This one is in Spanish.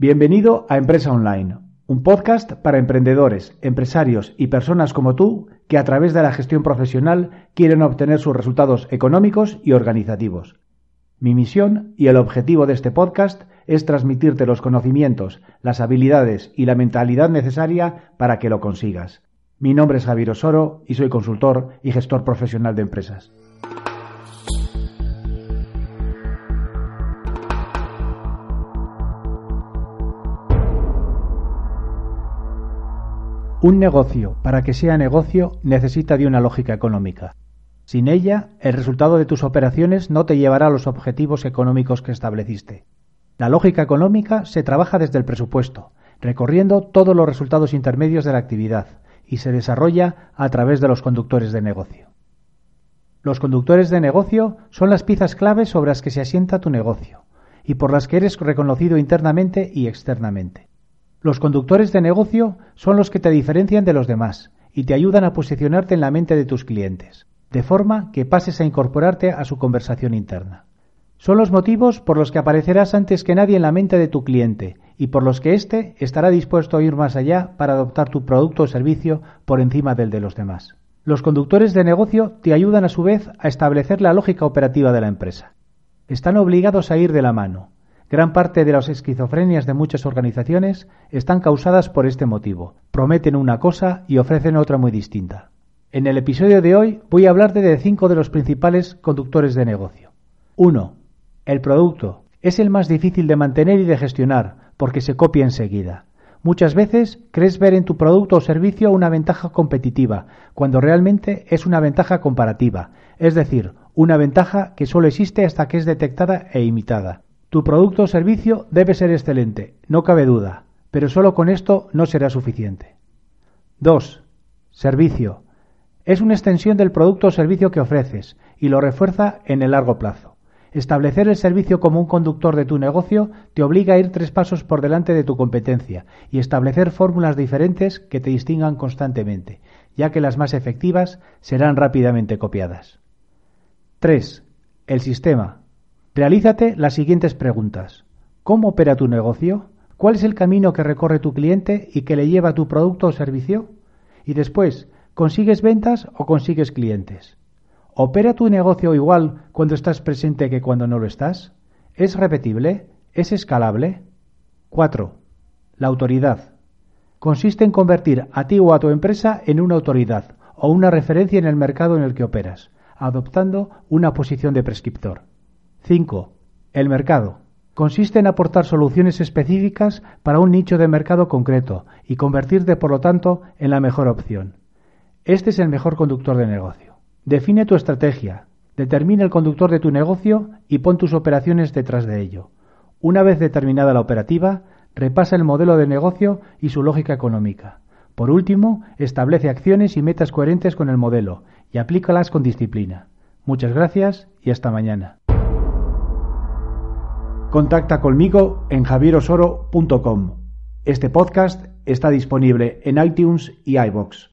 Bienvenido a Empresa Online, un podcast para emprendedores, empresarios y personas como tú que a través de la gestión profesional quieren obtener sus resultados económicos y organizativos. Mi misión y el objetivo de este podcast es transmitirte los conocimientos, las habilidades y la mentalidad necesaria para que lo consigas. Mi nombre es Javier Osoro y soy consultor y gestor profesional de empresas. Un negocio, para que sea negocio, necesita de una lógica económica. Sin ella, el resultado de tus operaciones no te llevará a los objetivos económicos que estableciste. La lógica económica se trabaja desde el presupuesto, recorriendo todos los resultados intermedios de la actividad, y se desarrolla a través de los conductores de negocio. Los conductores de negocio son las piezas claves sobre las que se asienta tu negocio, y por las que eres reconocido internamente y externamente. Los conductores de negocio son los que te diferencian de los demás y te ayudan a posicionarte en la mente de tus clientes, de forma que pases a incorporarte a su conversación interna. Son los motivos por los que aparecerás antes que nadie en la mente de tu cliente y por los que éste estará dispuesto a ir más allá para adoptar tu producto o servicio por encima del de los demás. Los conductores de negocio te ayudan a su vez a establecer la lógica operativa de la empresa. Están obligados a ir de la mano, Gran parte de las esquizofrenias de muchas organizaciones están causadas por este motivo. Prometen una cosa y ofrecen otra muy distinta. En el episodio de hoy voy a hablarte de cinco de los principales conductores de negocio. 1. El producto. Es el más difícil de mantener y de gestionar porque se copia enseguida. Muchas veces crees ver en tu producto o servicio una ventaja competitiva, cuando realmente es una ventaja comparativa, es decir, una ventaja que solo existe hasta que es detectada e imitada. Tu producto o servicio debe ser excelente, no cabe duda, pero solo con esto no será suficiente. 2. Servicio. Es una extensión del producto o servicio que ofreces y lo refuerza en el largo plazo. Establecer el servicio como un conductor de tu negocio te obliga a ir tres pasos por delante de tu competencia y establecer fórmulas diferentes que te distingan constantemente, ya que las más efectivas serán rápidamente copiadas. 3. El sistema. Realízate las siguientes preguntas. ¿Cómo opera tu negocio? ¿Cuál es el camino que recorre tu cliente y que le lleva tu producto o servicio? Y después, ¿consigues ventas o consigues clientes? ¿Opera tu negocio igual cuando estás presente que cuando no lo estás? ¿Es repetible? ¿Es escalable? 4. La autoridad. Consiste en convertir a ti o a tu empresa en una autoridad o una referencia en el mercado en el que operas, adoptando una posición de prescriptor. 5. El mercado. Consiste en aportar soluciones específicas para un nicho de mercado concreto y convertirte, por lo tanto, en la mejor opción. Este es el mejor conductor de negocio. Define tu estrategia, determina el conductor de tu negocio y pon tus operaciones detrás de ello. Una vez determinada la operativa, repasa el modelo de negocio y su lógica económica. Por último, establece acciones y metas coherentes con el modelo y aplícalas con disciplina. Muchas gracias y hasta mañana. Contacta conmigo en javierosoro.com. Este podcast está disponible en iTunes y iBox.